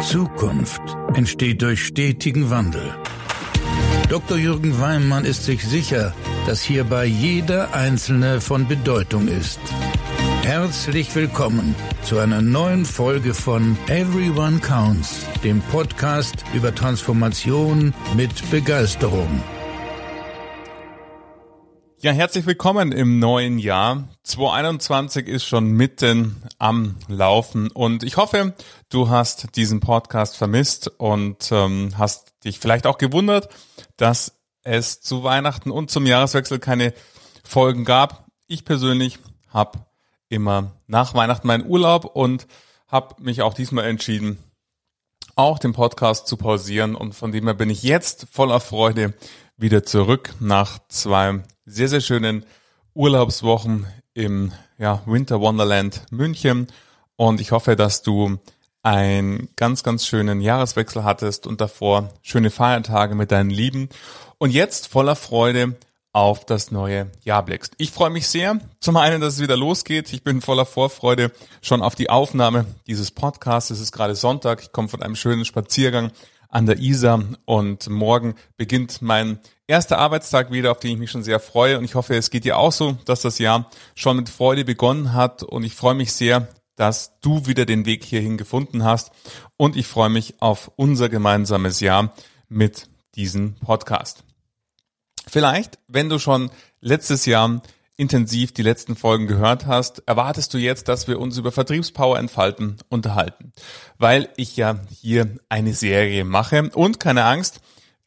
Zukunft entsteht durch stetigen Wandel. Dr. Jürgen Weimann ist sich sicher, dass hierbei jeder Einzelne von Bedeutung ist. Herzlich willkommen zu einer neuen Folge von Everyone Counts, dem Podcast über Transformation mit Begeisterung. Ja, herzlich willkommen im neuen Jahr. 2021 ist schon mitten am Laufen und ich hoffe, du hast diesen Podcast vermisst und ähm, hast dich vielleicht auch gewundert, dass es zu Weihnachten und zum Jahreswechsel keine Folgen gab. Ich persönlich habe immer nach Weihnachten meinen Urlaub und habe mich auch diesmal entschieden, auch den Podcast zu pausieren und von dem her bin ich jetzt voller Freude wieder zurück nach zwei sehr, sehr schönen Urlaubswochen im ja, Winter Wonderland München. Und ich hoffe, dass du einen ganz, ganz schönen Jahreswechsel hattest und davor schöne Feiertage mit deinen Lieben. Und jetzt voller Freude auf das neue Jahr blickst. Ich freue mich sehr, zum einen, dass es wieder losgeht. Ich bin voller Vorfreude schon auf die Aufnahme dieses Podcasts. Es ist gerade Sonntag. Ich komme von einem schönen Spaziergang an der Isar und morgen beginnt mein erster Arbeitstag wieder, auf den ich mich schon sehr freue. Und ich hoffe, es geht dir auch so, dass das Jahr schon mit Freude begonnen hat. Und ich freue mich sehr, dass du wieder den Weg hierhin gefunden hast. Und ich freue mich auf unser gemeinsames Jahr mit diesem Podcast. Vielleicht, wenn du schon letztes Jahr intensiv die letzten Folgen gehört hast, erwartest du jetzt, dass wir uns über Vertriebspower entfalten unterhalten, weil ich ja hier eine Serie mache und keine Angst,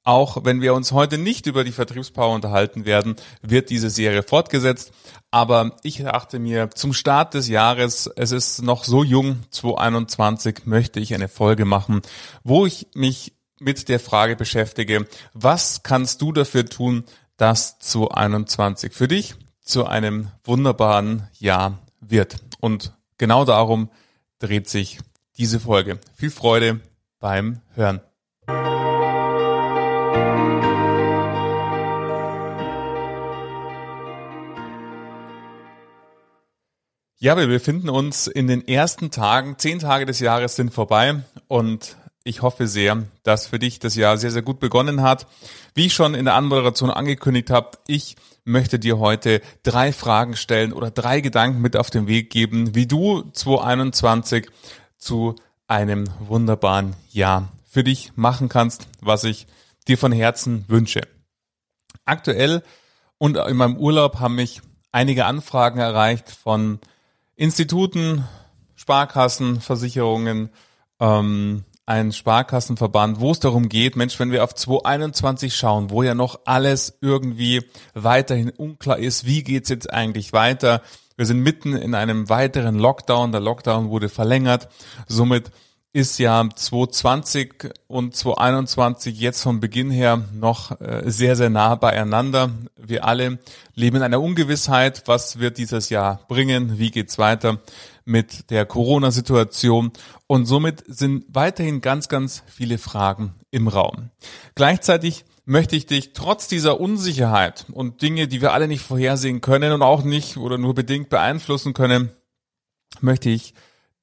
auch wenn wir uns heute nicht über die Vertriebspower unterhalten werden, wird diese Serie fortgesetzt. Aber ich dachte mir, zum Start des Jahres, es ist noch so jung, 2021, möchte ich eine Folge machen, wo ich mich mit der Frage beschäftige, was kannst du dafür tun, dass 2021 für dich zu einem wunderbaren Jahr wird. Und genau darum dreht sich diese Folge. Viel Freude beim Hören. Ja, wir befinden uns in den ersten Tagen, zehn Tage des Jahres sind vorbei und ich hoffe sehr, dass für dich das Jahr sehr, sehr gut begonnen hat. Wie ich schon in der Anmoderation angekündigt habe, ich möchte dir heute drei Fragen stellen oder drei Gedanken mit auf den Weg geben, wie du 2021 zu einem wunderbaren Jahr für dich machen kannst, was ich dir von Herzen wünsche. Aktuell und in meinem Urlaub haben mich einige Anfragen erreicht von Instituten, Sparkassen, Versicherungen, ähm, ein Sparkassenverband, wo es darum geht, Mensch, wenn wir auf 2021 schauen, wo ja noch alles irgendwie weiterhin unklar ist, wie geht's jetzt eigentlich weiter? Wir sind mitten in einem weiteren Lockdown, der Lockdown wurde verlängert, somit ist ja 2020 und 2021 jetzt vom Beginn her noch äh, sehr, sehr nah beieinander. Wir alle leben in einer Ungewissheit, was wird dieses Jahr bringen, wie geht's weiter mit der Corona-Situation und somit sind weiterhin ganz, ganz viele Fragen im Raum. Gleichzeitig möchte ich dich trotz dieser Unsicherheit und Dinge, die wir alle nicht vorhersehen können und auch nicht oder nur bedingt beeinflussen können, möchte ich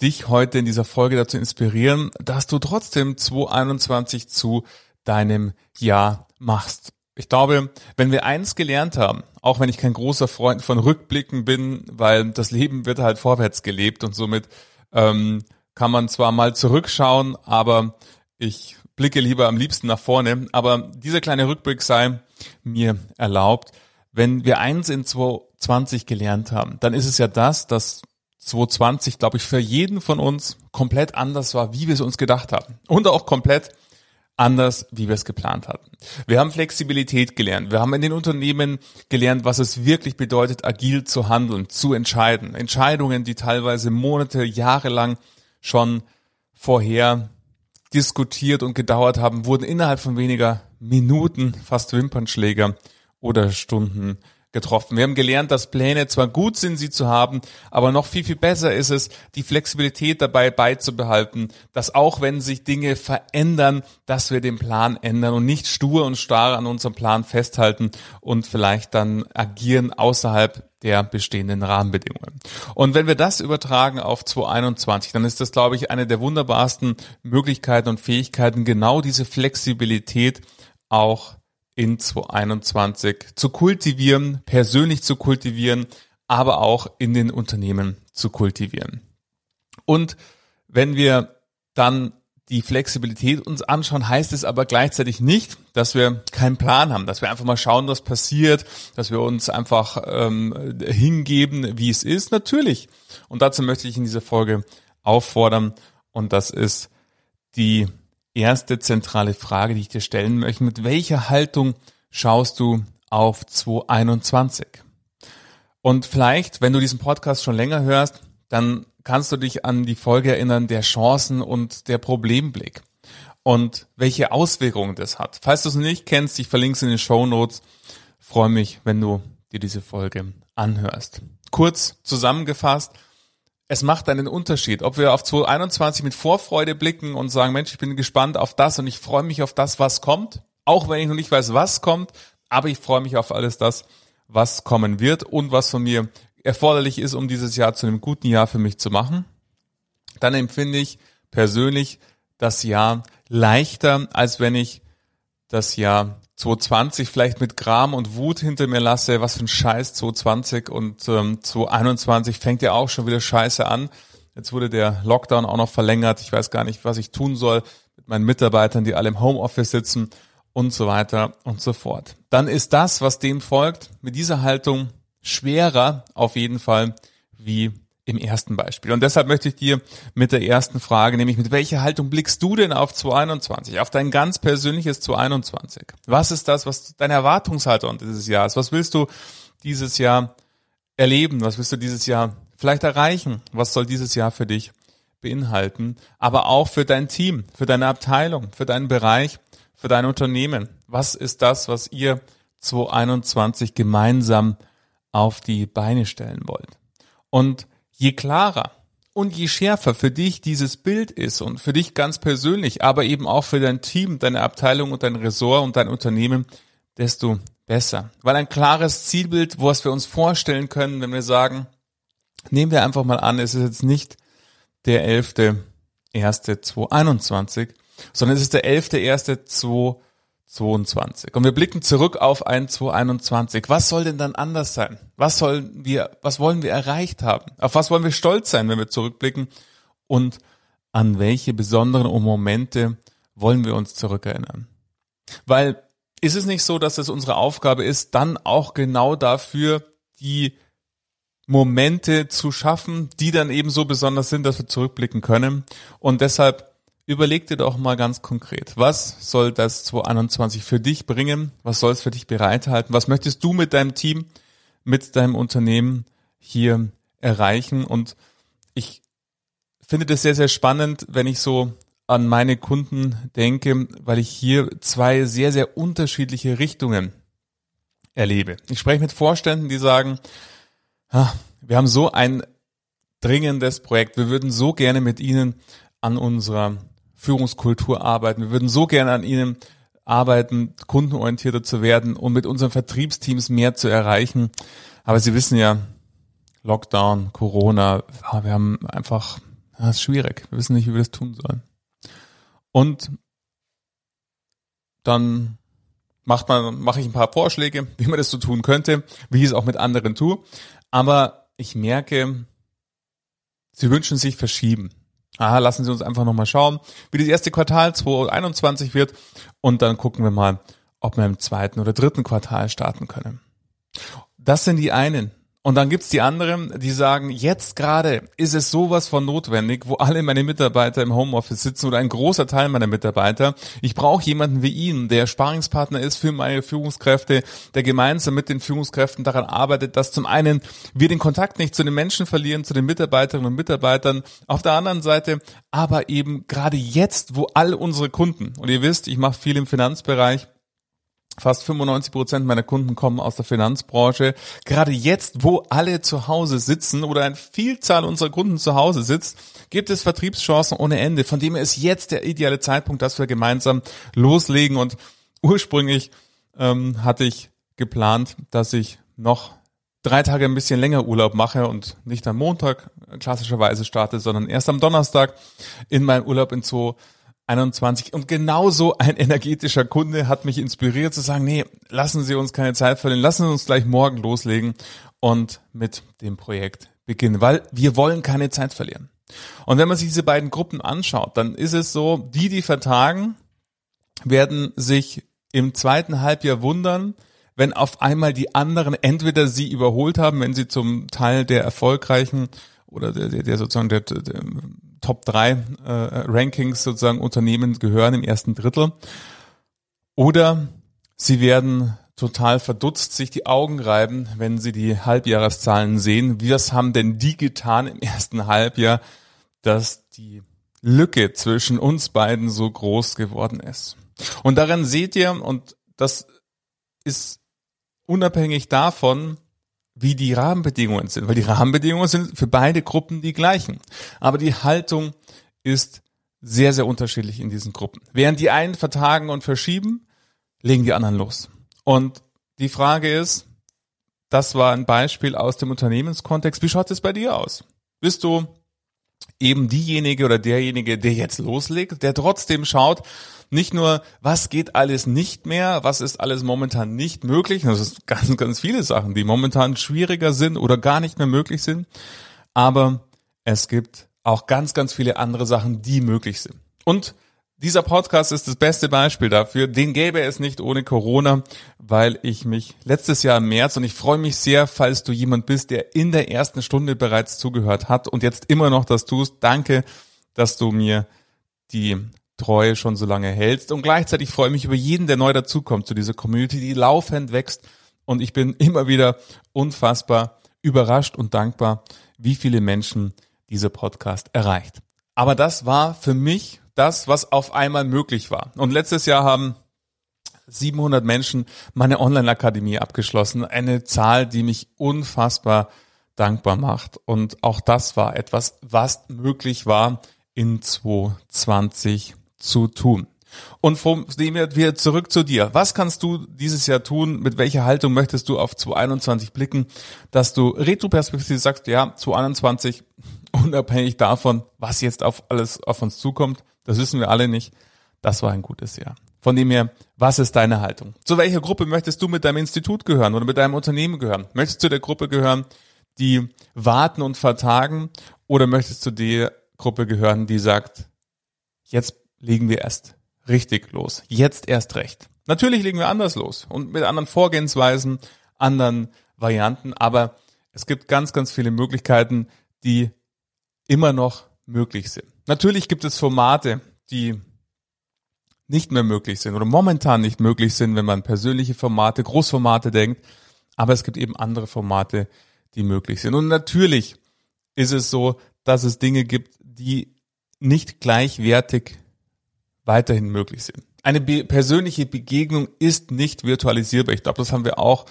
dich heute in dieser Folge dazu inspirieren, dass du trotzdem 2021 zu deinem Jahr machst. Ich glaube, wenn wir eins gelernt haben, auch wenn ich kein großer Freund von Rückblicken bin, weil das Leben wird halt vorwärts gelebt und somit ähm, kann man zwar mal zurückschauen, aber ich blicke lieber am liebsten nach vorne. Aber dieser kleine Rückblick sei mir erlaubt. Wenn wir eins in 2020 gelernt haben, dann ist es ja das, dass 2020, glaube ich, für jeden von uns komplett anders war, wie wir es uns gedacht haben. Und auch komplett anders, wie wir es geplant hatten. Wir haben Flexibilität gelernt. Wir haben in den Unternehmen gelernt, was es wirklich bedeutet, agil zu handeln, zu entscheiden. Entscheidungen, die teilweise Monate, Jahre lang schon vorher diskutiert und gedauert haben, wurden innerhalb von weniger Minuten, fast Wimpernschläger oder Stunden getroffen. Wir haben gelernt, dass Pläne zwar gut sind, sie zu haben, aber noch viel, viel besser ist es, die Flexibilität dabei beizubehalten, dass auch wenn sich Dinge verändern, dass wir den Plan ändern und nicht stur und starr an unserem Plan festhalten und vielleicht dann agieren außerhalb der bestehenden Rahmenbedingungen. Und wenn wir das übertragen auf 2021, dann ist das, glaube ich, eine der wunderbarsten Möglichkeiten und Fähigkeiten, genau diese Flexibilität auch in 2021 zu kultivieren, persönlich zu kultivieren, aber auch in den Unternehmen zu kultivieren. Und wenn wir dann die Flexibilität uns anschauen, heißt es aber gleichzeitig nicht, dass wir keinen Plan haben, dass wir einfach mal schauen, was passiert, dass wir uns einfach ähm, hingeben, wie es ist. Natürlich. Und dazu möchte ich in dieser Folge auffordern. Und das ist die erste zentrale Frage, die ich dir stellen möchte. Mit welcher Haltung schaust du auf 2021? Und vielleicht, wenn du diesen Podcast schon länger hörst, dann kannst du dich an die Folge erinnern, der Chancen und der Problemblick und welche Auswirkungen das hat. Falls du es nicht kennst, ich verlinke es in den Show Notes. Freue mich, wenn du dir diese Folge anhörst. Kurz zusammengefasst, es macht einen Unterschied, ob wir auf 2021 mit Vorfreude blicken und sagen, Mensch, ich bin gespannt auf das und ich freue mich auf das, was kommt, auch wenn ich noch nicht weiß, was kommt, aber ich freue mich auf alles das, was kommen wird und was von mir erforderlich ist, um dieses Jahr zu einem guten Jahr für mich zu machen, dann empfinde ich persönlich das Jahr leichter, als wenn ich das Jahr 2020 vielleicht mit Gram und Wut hinter mir lasse, was für ein Scheiß 2020 und ähm, 2021 fängt ja auch schon wieder Scheiße an. Jetzt wurde der Lockdown auch noch verlängert. Ich weiß gar nicht, was ich tun soll mit meinen Mitarbeitern, die alle im Homeoffice sitzen und so weiter und so fort. Dann ist das, was dem folgt, mit dieser Haltung schwerer auf jeden Fall wie im ersten Beispiel. Und deshalb möchte ich dir mit der ersten Frage, nämlich mit welcher Haltung blickst du denn auf 2021, auf dein ganz persönliches 2021? Was ist das, was deine Erwartungshaltung dieses Jahres? Was willst du dieses Jahr erleben? Was willst du dieses Jahr vielleicht erreichen? Was soll dieses Jahr für dich beinhalten? Aber auch für dein Team, für deine Abteilung, für deinen Bereich, für dein Unternehmen. Was ist das, was ihr 2021 gemeinsam auf die Beine stellen wollt. Und je klarer und je schärfer für dich dieses Bild ist und für dich ganz persönlich, aber eben auch für dein Team, deine Abteilung und dein Ressort und dein Unternehmen, desto besser. Weil ein klares Zielbild, was wir uns vorstellen können, wenn wir sagen, nehmen wir einfach mal an, es ist jetzt nicht der 11.1.2021, sondern es ist der 11.1.2021. 22. Und wir blicken zurück auf ein 2021. Was soll denn dann anders sein? Was sollen wir, was wollen wir erreicht haben? Auf was wollen wir stolz sein, wenn wir zurückblicken? Und an welche besonderen Momente wollen wir uns zurückerinnern? Weil ist es nicht so, dass es unsere Aufgabe ist, dann auch genau dafür die Momente zu schaffen, die dann eben so besonders sind, dass wir zurückblicken können. Und deshalb Überleg dir doch mal ganz konkret, was soll das 2021 für dich bringen? Was soll es für dich bereithalten? Was möchtest du mit deinem Team, mit deinem Unternehmen hier erreichen? Und ich finde das sehr, sehr spannend, wenn ich so an meine Kunden denke, weil ich hier zwei sehr, sehr unterschiedliche Richtungen erlebe. Ich spreche mit Vorständen, die sagen, wir haben so ein dringendes Projekt, wir würden so gerne mit Ihnen an unserer Führungskultur arbeiten. Wir würden so gerne an ihnen arbeiten, kundenorientierter zu werden und mit unseren Vertriebsteams mehr zu erreichen. Aber Sie wissen ja, Lockdown, Corona, wir haben einfach, das ist schwierig. Wir wissen nicht, wie wir das tun sollen. Und dann macht man, mache ich ein paar Vorschläge, wie man das so tun könnte, wie ich es auch mit anderen tue. Aber ich merke, sie wünschen sich verschieben. Aha, lassen Sie uns einfach nochmal schauen, wie das erste Quartal 2021 wird und dann gucken wir mal, ob wir im zweiten oder dritten Quartal starten können. Das sind die einen. Und dann gibt's die anderen, die sagen, jetzt gerade ist es sowas von notwendig, wo alle meine Mitarbeiter im Homeoffice sitzen oder ein großer Teil meiner Mitarbeiter. Ich brauche jemanden wie ihn, der Sparingspartner ist für meine Führungskräfte, der gemeinsam mit den Führungskräften daran arbeitet, dass zum einen wir den Kontakt nicht zu den Menschen verlieren, zu den Mitarbeiterinnen und Mitarbeitern, auf der anderen Seite aber eben gerade jetzt, wo all unsere Kunden, und ihr wisst, ich mache viel im Finanzbereich, Fast 95 Prozent meiner Kunden kommen aus der Finanzbranche. Gerade jetzt, wo alle zu Hause sitzen oder eine Vielzahl unserer Kunden zu Hause sitzt, gibt es Vertriebschancen ohne Ende. Von dem her ist jetzt der ideale Zeitpunkt, dass wir gemeinsam loslegen. Und ursprünglich ähm, hatte ich geplant, dass ich noch drei Tage ein bisschen länger Urlaub mache und nicht am Montag klassischerweise starte, sondern erst am Donnerstag in meinem Urlaub in 2021. Und genauso ein energetischer Kunde hat mich inspiriert zu sagen, nee, lassen Sie uns keine Zeit verlieren, lassen Sie uns gleich morgen loslegen und mit dem Projekt beginnen, weil wir wollen keine Zeit verlieren. Und wenn man sich diese beiden Gruppen anschaut, dann ist es so, die, die vertagen, werden sich im zweiten Halbjahr wundern, wenn auf einmal die anderen entweder sie überholt haben, wenn sie zum Teil der erfolgreichen oder der, der, der sozusagen der, der Top 3 äh, Rankings sozusagen Unternehmen gehören im ersten Drittel, oder sie werden total verdutzt sich die Augen reiben, wenn sie die Halbjahreszahlen sehen. Was haben denn die getan im ersten Halbjahr, dass die Lücke zwischen uns beiden so groß geworden ist? Und daran seht ihr, und das ist unabhängig davon, wie die Rahmenbedingungen sind, weil die Rahmenbedingungen sind für beide Gruppen die gleichen. Aber die Haltung ist sehr, sehr unterschiedlich in diesen Gruppen. Während die einen vertagen und verschieben, legen die anderen los. Und die Frage ist, das war ein Beispiel aus dem Unternehmenskontext. Wie schaut es bei dir aus? Bist du eben diejenige oder derjenige, der jetzt loslegt, der trotzdem schaut, nicht nur, was geht alles nicht mehr, was ist alles momentan nicht möglich, das ist ganz, ganz viele Sachen, die momentan schwieriger sind oder gar nicht mehr möglich sind, aber es gibt auch ganz, ganz viele andere Sachen, die möglich sind. Und dieser Podcast ist das beste Beispiel dafür. Den gäbe es nicht ohne Corona, weil ich mich letztes Jahr im März und ich freue mich sehr, falls du jemand bist, der in der ersten Stunde bereits zugehört hat und jetzt immer noch das tust. Danke, dass du mir die Treue schon so lange hältst. Und gleichzeitig freue ich mich über jeden, der neu dazukommt zu dieser Community, die laufend wächst. Und ich bin immer wieder unfassbar überrascht und dankbar, wie viele Menschen dieser Podcast erreicht. Aber das war für mich das, was auf einmal möglich war. Und letztes Jahr haben 700 Menschen meine Online-Akademie abgeschlossen. Eine Zahl, die mich unfassbar dankbar macht. Und auch das war etwas, was möglich war in 2020 zu tun. Und von dem wieder zurück zu dir. Was kannst du dieses Jahr tun? Mit welcher Haltung möchtest du auf 2021 blicken, dass du retroperspektiv sagst, ja, 2021, unabhängig davon, was jetzt auf alles auf uns zukommt, das wissen wir alle nicht, das war ein gutes Jahr. Von dem her, was ist deine Haltung? Zu welcher Gruppe möchtest du mit deinem Institut gehören oder mit deinem Unternehmen gehören? Möchtest du der Gruppe gehören, die warten und vertagen oder möchtest du der Gruppe gehören, die sagt, jetzt legen wir erst richtig los. Jetzt erst recht. Natürlich legen wir anders los und mit anderen Vorgehensweisen, anderen Varianten, aber es gibt ganz, ganz viele Möglichkeiten, die immer noch möglich sind. Natürlich gibt es Formate, die nicht mehr möglich sind oder momentan nicht möglich sind, wenn man persönliche Formate, Großformate denkt, aber es gibt eben andere Formate, die möglich sind. Und natürlich ist es so, dass es Dinge gibt, die nicht gleichwertig weiterhin möglich sind. Eine be persönliche Begegnung ist nicht virtualisierbar. Ich glaube, das haben wir auch,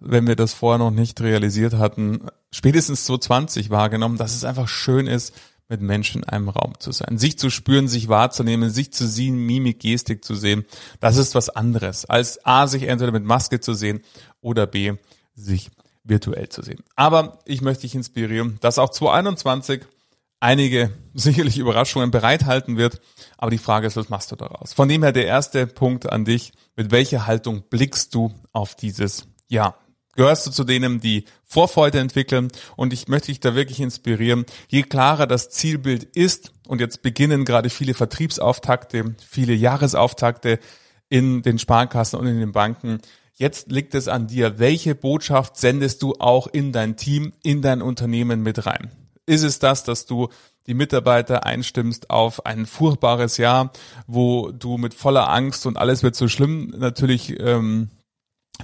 wenn wir das vorher noch nicht realisiert hatten, spätestens 2020 wahrgenommen, dass es einfach schön ist, mit Menschen in einem Raum zu sein. Sich zu spüren, sich wahrzunehmen, sich zu sehen, Mimik, Gestik zu sehen, das ist was anderes, als A, sich entweder mit Maske zu sehen oder B, sich virtuell zu sehen. Aber ich möchte dich inspirieren, dass auch 2021 einige sicherlich Überraschungen bereithalten wird. Aber die Frage ist, was machst du daraus? Von dem her der erste Punkt an dich. Mit welcher Haltung blickst du auf dieses Jahr? Gehörst du zu denen, die Vorfreude entwickeln? Und ich möchte dich da wirklich inspirieren. Je klarer das Zielbild ist, und jetzt beginnen gerade viele Vertriebsauftakte, viele Jahresauftakte in den Sparkassen und in den Banken. Jetzt liegt es an dir, welche Botschaft sendest du auch in dein Team, in dein Unternehmen mit rein? Ist es das, dass du die Mitarbeiter einstimmst auf ein furchtbares Jahr, wo du mit voller Angst und alles wird so schlimm natürlich, ähm,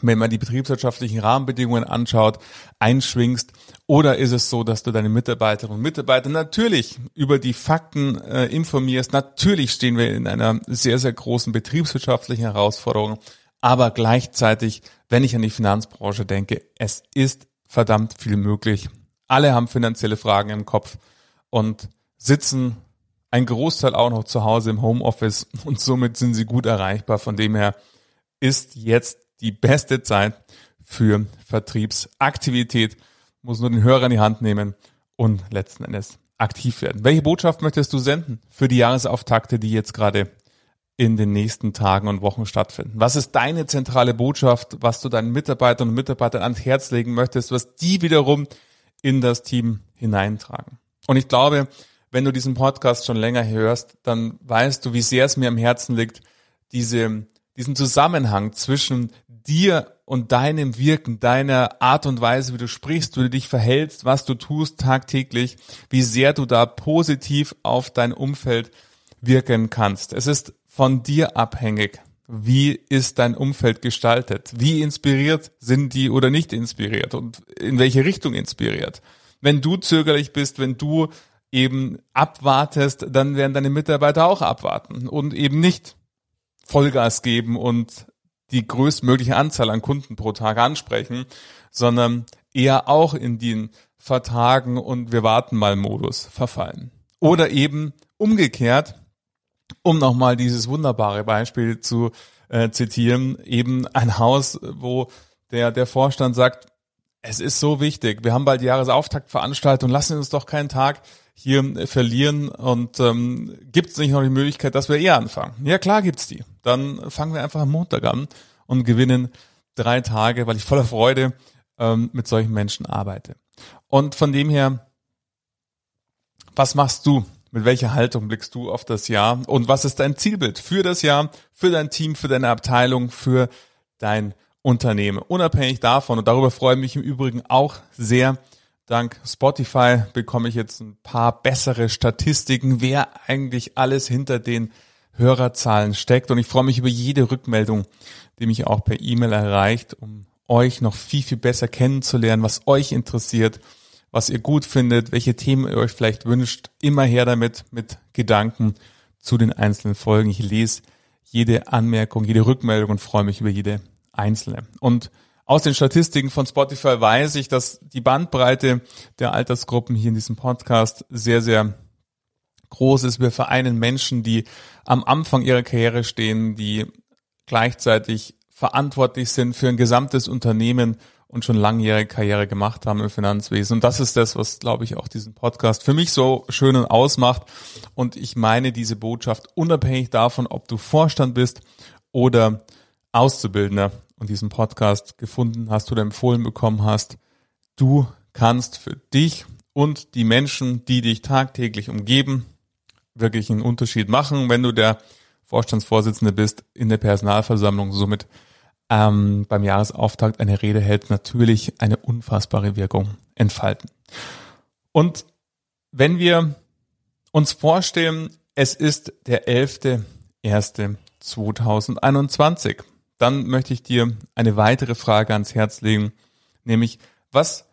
wenn man die betriebswirtschaftlichen Rahmenbedingungen anschaut, einschwingst? Oder ist es so, dass du deine Mitarbeiterinnen und Mitarbeiter natürlich über die Fakten äh, informierst? Natürlich stehen wir in einer sehr, sehr großen betriebswirtschaftlichen Herausforderung. Aber gleichzeitig, wenn ich an die Finanzbranche denke, es ist verdammt viel möglich alle haben finanzielle Fragen im Kopf und sitzen ein Großteil auch noch zu Hause im Homeoffice und somit sind sie gut erreichbar. Von dem her ist jetzt die beste Zeit für Vertriebsaktivität. Muss nur den Hörer in die Hand nehmen und letzten Endes aktiv werden. Welche Botschaft möchtest du senden für die Jahresauftakte, die jetzt gerade in den nächsten Tagen und Wochen stattfinden? Was ist deine zentrale Botschaft, was du deinen Mitarbeitern und Mitarbeitern ans Herz legen möchtest, was die wiederum in das Team hineintragen? Und ich glaube, wenn du diesen Podcast schon länger hörst, dann weißt du, wie sehr es mir am Herzen liegt, diese, diesen Zusammenhang zwischen dir und deinem Wirken, deiner Art und Weise, wie du sprichst, wie du dich verhältst, was du tust tagtäglich, wie sehr du da positiv auf dein Umfeld wirken kannst. Es ist von dir abhängig. Wie ist dein Umfeld gestaltet? Wie inspiriert sind die oder nicht inspiriert? Und in welche Richtung inspiriert? Wenn du zögerlich bist, wenn du eben abwartest, dann werden deine Mitarbeiter auch abwarten und eben nicht Vollgas geben und die größtmögliche Anzahl an Kunden pro Tag ansprechen, sondern eher auch in den Vertagen und wir warten mal Modus verfallen. Oder eben umgekehrt, um nochmal dieses wunderbare Beispiel zu äh, zitieren, eben ein Haus, wo der, der Vorstand sagt, es ist so wichtig, wir haben bald Jahresauftaktveranstaltung, lassen uns doch keinen Tag hier verlieren und ähm, gibt es nicht noch die Möglichkeit, dass wir eher anfangen? Ja, klar gibt's die. Dann fangen wir einfach am Montag an und gewinnen drei Tage, weil ich voller Freude ähm, mit solchen Menschen arbeite. Und von dem her, was machst du? Mit welcher Haltung blickst du auf das Jahr? Und was ist dein Zielbild für das Jahr, für dein Team, für deine Abteilung, für dein Unternehmen? Unabhängig davon, und darüber freue ich mich im Übrigen auch sehr, Dank Spotify bekomme ich jetzt ein paar bessere Statistiken, wer eigentlich alles hinter den Hörerzahlen steckt. Und ich freue mich über jede Rückmeldung, die mich auch per E-Mail erreicht, um euch noch viel, viel besser kennenzulernen, was euch interessiert, was ihr gut findet, welche Themen ihr euch vielleicht wünscht. Immer her damit mit Gedanken zu den einzelnen Folgen. Ich lese jede Anmerkung, jede Rückmeldung und freue mich über jede einzelne. Und aus den Statistiken von Spotify weiß ich, dass die Bandbreite der Altersgruppen hier in diesem Podcast sehr, sehr groß ist. Wir vereinen Menschen, die am Anfang ihrer Karriere stehen, die gleichzeitig verantwortlich sind für ein gesamtes Unternehmen und schon langjährige Karriere gemacht haben im Finanzwesen. Und das ist das, was, glaube ich, auch diesen Podcast für mich so schön und ausmacht. Und ich meine diese Botschaft unabhängig davon, ob du Vorstand bist oder Auszubildender und diesen Podcast gefunden hast oder empfohlen bekommen hast, du kannst für dich und die Menschen, die dich tagtäglich umgeben, wirklich einen Unterschied machen, wenn du der Vorstandsvorsitzende bist in der Personalversammlung, somit ähm, beim Jahresauftakt eine Rede hält, natürlich eine unfassbare Wirkung entfalten. Und wenn wir uns vorstellen, es ist der 11.01.2021 dann möchte ich dir eine weitere Frage ans Herz legen, nämlich was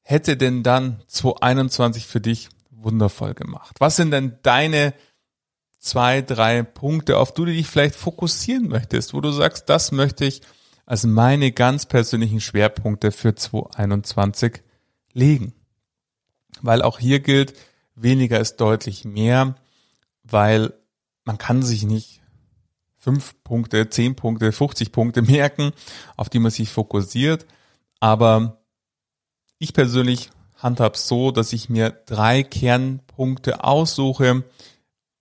hätte denn dann 2021 für dich wundervoll gemacht? Was sind denn deine zwei, drei Punkte, auf die du dich vielleicht fokussieren möchtest, wo du sagst, das möchte ich als meine ganz persönlichen Schwerpunkte für 2021 legen? Weil auch hier gilt, weniger ist deutlich mehr, weil man kann sich nicht fünf Punkte, zehn Punkte, 50 Punkte merken, auf die man sich fokussiert. Aber ich persönlich handhab so, dass ich mir drei Kernpunkte aussuche,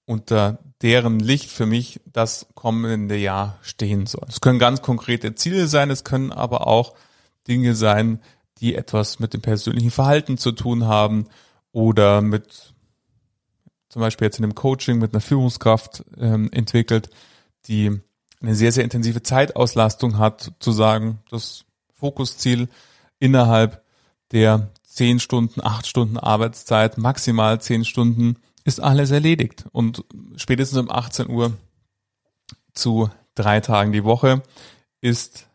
unter deren Licht für mich das kommende Jahr stehen soll. Es können ganz konkrete Ziele sein, es können aber auch Dinge sein, die etwas mit dem persönlichen Verhalten zu tun haben oder mit zum Beispiel jetzt in dem Coaching mit einer Führungskraft ähm, entwickelt die eine sehr, sehr intensive Zeitauslastung hat, zu sagen, das Fokusziel innerhalb der zehn Stunden, acht Stunden Arbeitszeit, maximal zehn Stunden, ist alles erledigt. Und spätestens um 18 Uhr zu drei Tagen die Woche ist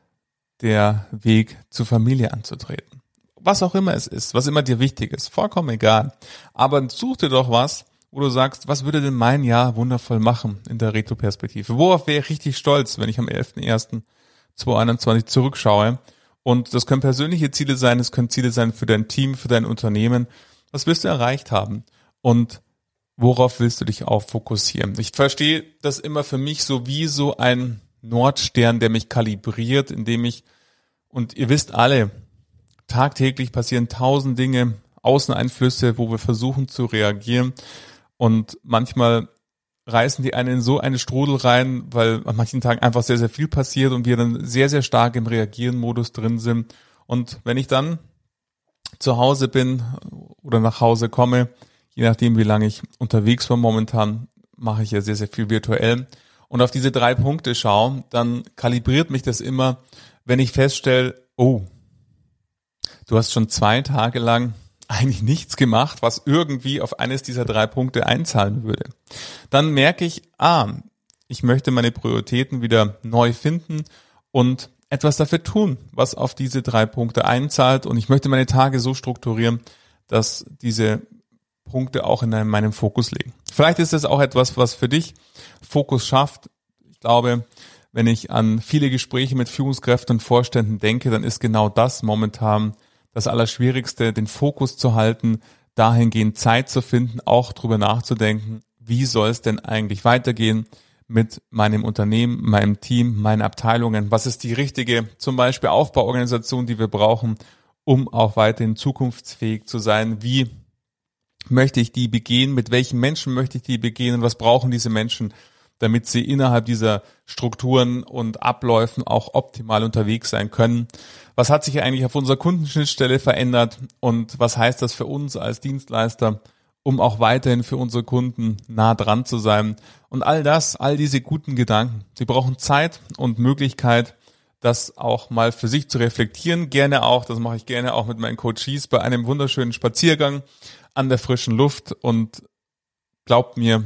der Weg zur Familie anzutreten. Was auch immer es ist, was immer dir wichtig ist, vollkommen egal. Aber such dir doch was, wo du sagst, was würde denn mein Jahr wundervoll machen in der Retro-Perspektive? Worauf wäre ich richtig stolz, wenn ich am 11.01.2021 zurückschaue? Und das können persönliche Ziele sein, es können Ziele sein für dein Team, für dein Unternehmen. Was willst du erreicht haben? Und worauf willst du dich auch fokussieren? Ich verstehe das immer für mich so wie so ein Nordstern, der mich kalibriert, indem ich Und ihr wisst alle, tagtäglich passieren tausend Dinge, Außeneinflüsse, wo wir versuchen zu reagieren. Und manchmal reißen die einen in so eine Strudel rein, weil an manchen Tagen einfach sehr, sehr viel passiert und wir dann sehr, sehr stark im Reagieren-Modus drin sind. Und wenn ich dann zu Hause bin oder nach Hause komme, je nachdem, wie lange ich unterwegs war momentan, mache ich ja sehr, sehr viel virtuell und auf diese drei Punkte schaue, dann kalibriert mich das immer, wenn ich feststelle, oh, du hast schon zwei Tage lang eigentlich nichts gemacht, was irgendwie auf eines dieser drei Punkte einzahlen würde. Dann merke ich, ah, ich möchte meine Prioritäten wieder neu finden und etwas dafür tun, was auf diese drei Punkte einzahlt. Und ich möchte meine Tage so strukturieren, dass diese Punkte auch in meinem Fokus liegen. Vielleicht ist es auch etwas, was für dich Fokus schafft. Ich glaube, wenn ich an viele Gespräche mit Führungskräften und Vorständen denke, dann ist genau das momentan das Allerschwierigste, den Fokus zu halten, dahingehend Zeit zu finden, auch drüber nachzudenken, wie soll es denn eigentlich weitergehen mit meinem Unternehmen, meinem Team, meinen Abteilungen? Was ist die richtige, zum Beispiel Aufbauorganisation, die wir brauchen, um auch weiterhin zukunftsfähig zu sein? Wie möchte ich die begehen? Mit welchen Menschen möchte ich die begehen? Und was brauchen diese Menschen, damit sie innerhalb dieser Strukturen und Abläufen auch optimal unterwegs sein können? Was hat sich eigentlich auf unserer Kundenschnittstelle verändert? Und was heißt das für uns als Dienstleister? um auch weiterhin für unsere Kunden nah dran zu sein. Und all das, all diese guten Gedanken, sie brauchen Zeit und Möglichkeit, das auch mal für sich zu reflektieren. Gerne auch, das mache ich gerne auch mit meinen Coaches bei einem wunderschönen Spaziergang an der frischen Luft und glaubt mir,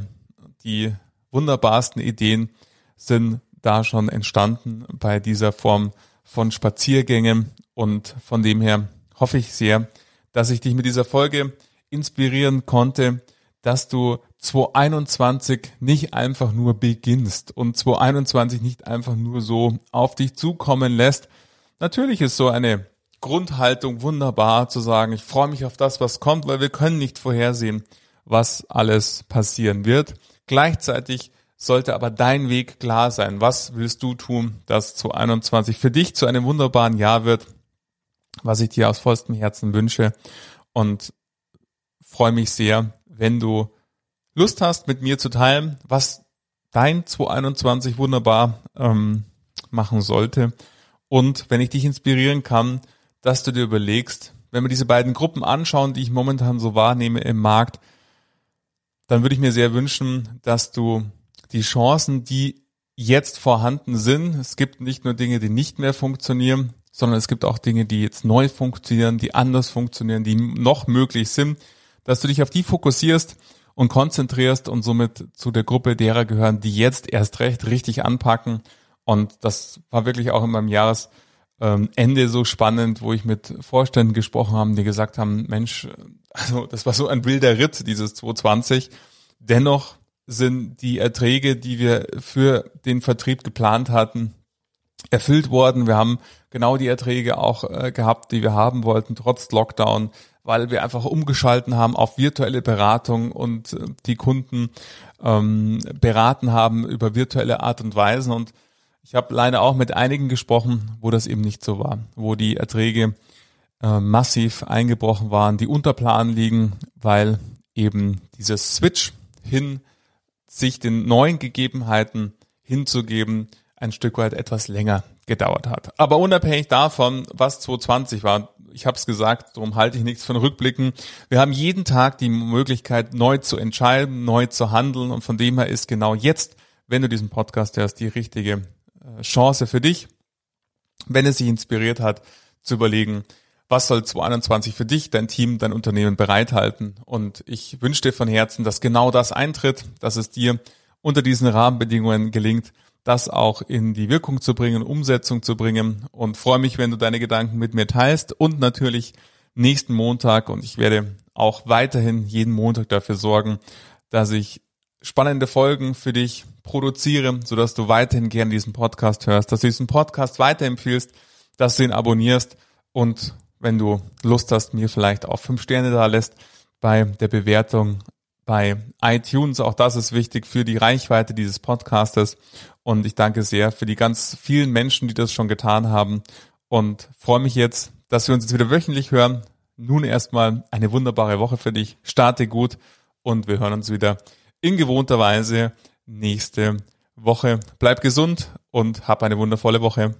die wunderbarsten Ideen sind da schon entstanden bei dieser Form von Spaziergängen und von dem her hoffe ich sehr, dass ich dich mit dieser Folge inspirieren konnte, dass du 2021 nicht einfach nur beginnst und 2021 nicht einfach nur so auf dich zukommen lässt. Natürlich ist so eine Grundhaltung wunderbar zu sagen, ich freue mich auf das, was kommt, weil wir können nicht vorhersehen, was alles passieren wird. Gleichzeitig sollte aber dein Weg klar sein. Was willst du tun, dass 2021 für dich zu einem wunderbaren Jahr wird, was ich dir aus vollstem Herzen wünsche. Und freue mich sehr, wenn du Lust hast, mit mir zu teilen, was dein 2021 wunderbar ähm, machen sollte. Und wenn ich dich inspirieren kann, dass du dir überlegst, wenn wir diese beiden Gruppen anschauen, die ich momentan so wahrnehme im Markt, dann würde ich mir sehr wünschen, dass du die Chancen, die jetzt vorhanden sind, es gibt nicht nur Dinge, die nicht mehr funktionieren, sondern es gibt auch Dinge, die jetzt neu funktionieren, die anders funktionieren, die noch möglich sind, dass du dich auf die fokussierst und konzentrierst und somit zu der Gruppe derer gehören, die jetzt erst recht richtig anpacken. Und das war wirklich auch in meinem Jahres ähm, Ende so spannend, wo ich mit Vorständen gesprochen habe, die gesagt haben, Mensch, also das war so ein wilder Ritt, dieses 220. Dennoch sind die Erträge, die wir für den Vertrieb geplant hatten, erfüllt worden. Wir haben genau die Erträge auch äh, gehabt, die wir haben wollten, trotz Lockdown, weil wir einfach umgeschalten haben auf virtuelle Beratung und äh, die Kunden ähm, beraten haben über virtuelle Art und Weisen. Und ich habe leider auch mit einigen gesprochen, wo das eben nicht so war, wo die Erträge äh, massiv eingebrochen waren, die unter Plan liegen, weil eben dieses Switch hin sich den neuen Gegebenheiten hinzugeben, ein Stück weit etwas länger gedauert hat. Aber unabhängig davon, was 2020 war, ich habe es gesagt, darum halte ich nichts von Rückblicken. Wir haben jeden Tag die Möglichkeit, neu zu entscheiden, neu zu handeln und von dem her ist genau jetzt, wenn du diesen Podcast hörst, die richtige Chance für dich, wenn es sich inspiriert hat, zu überlegen, was soll 2021 für dich, dein Team, dein Unternehmen bereithalten. Und ich wünsche dir von Herzen, dass genau das eintritt, dass es dir unter diesen Rahmenbedingungen gelingt, das auch in die Wirkung zu bringen, Umsetzung zu bringen. Und freue mich, wenn du deine Gedanken mit mir teilst. Und natürlich nächsten Montag. Und ich werde auch weiterhin jeden Montag dafür sorgen, dass ich spannende Folgen für dich produziere, sodass du weiterhin gerne diesen Podcast hörst, dass du diesen Podcast weiterempfiehlst, dass du ihn abonnierst und wenn du Lust hast, mir vielleicht auch fünf Sterne da lässt bei der Bewertung bei iTunes. Auch das ist wichtig für die Reichweite dieses Podcastes. Und ich danke sehr für die ganz vielen Menschen, die das schon getan haben. und freue mich jetzt, dass wir uns jetzt wieder wöchentlich hören. Nun erstmal eine wunderbare Woche für dich. Starte gut und wir hören uns wieder in gewohnter Weise nächste Woche. Bleib gesund und hab eine wundervolle Woche.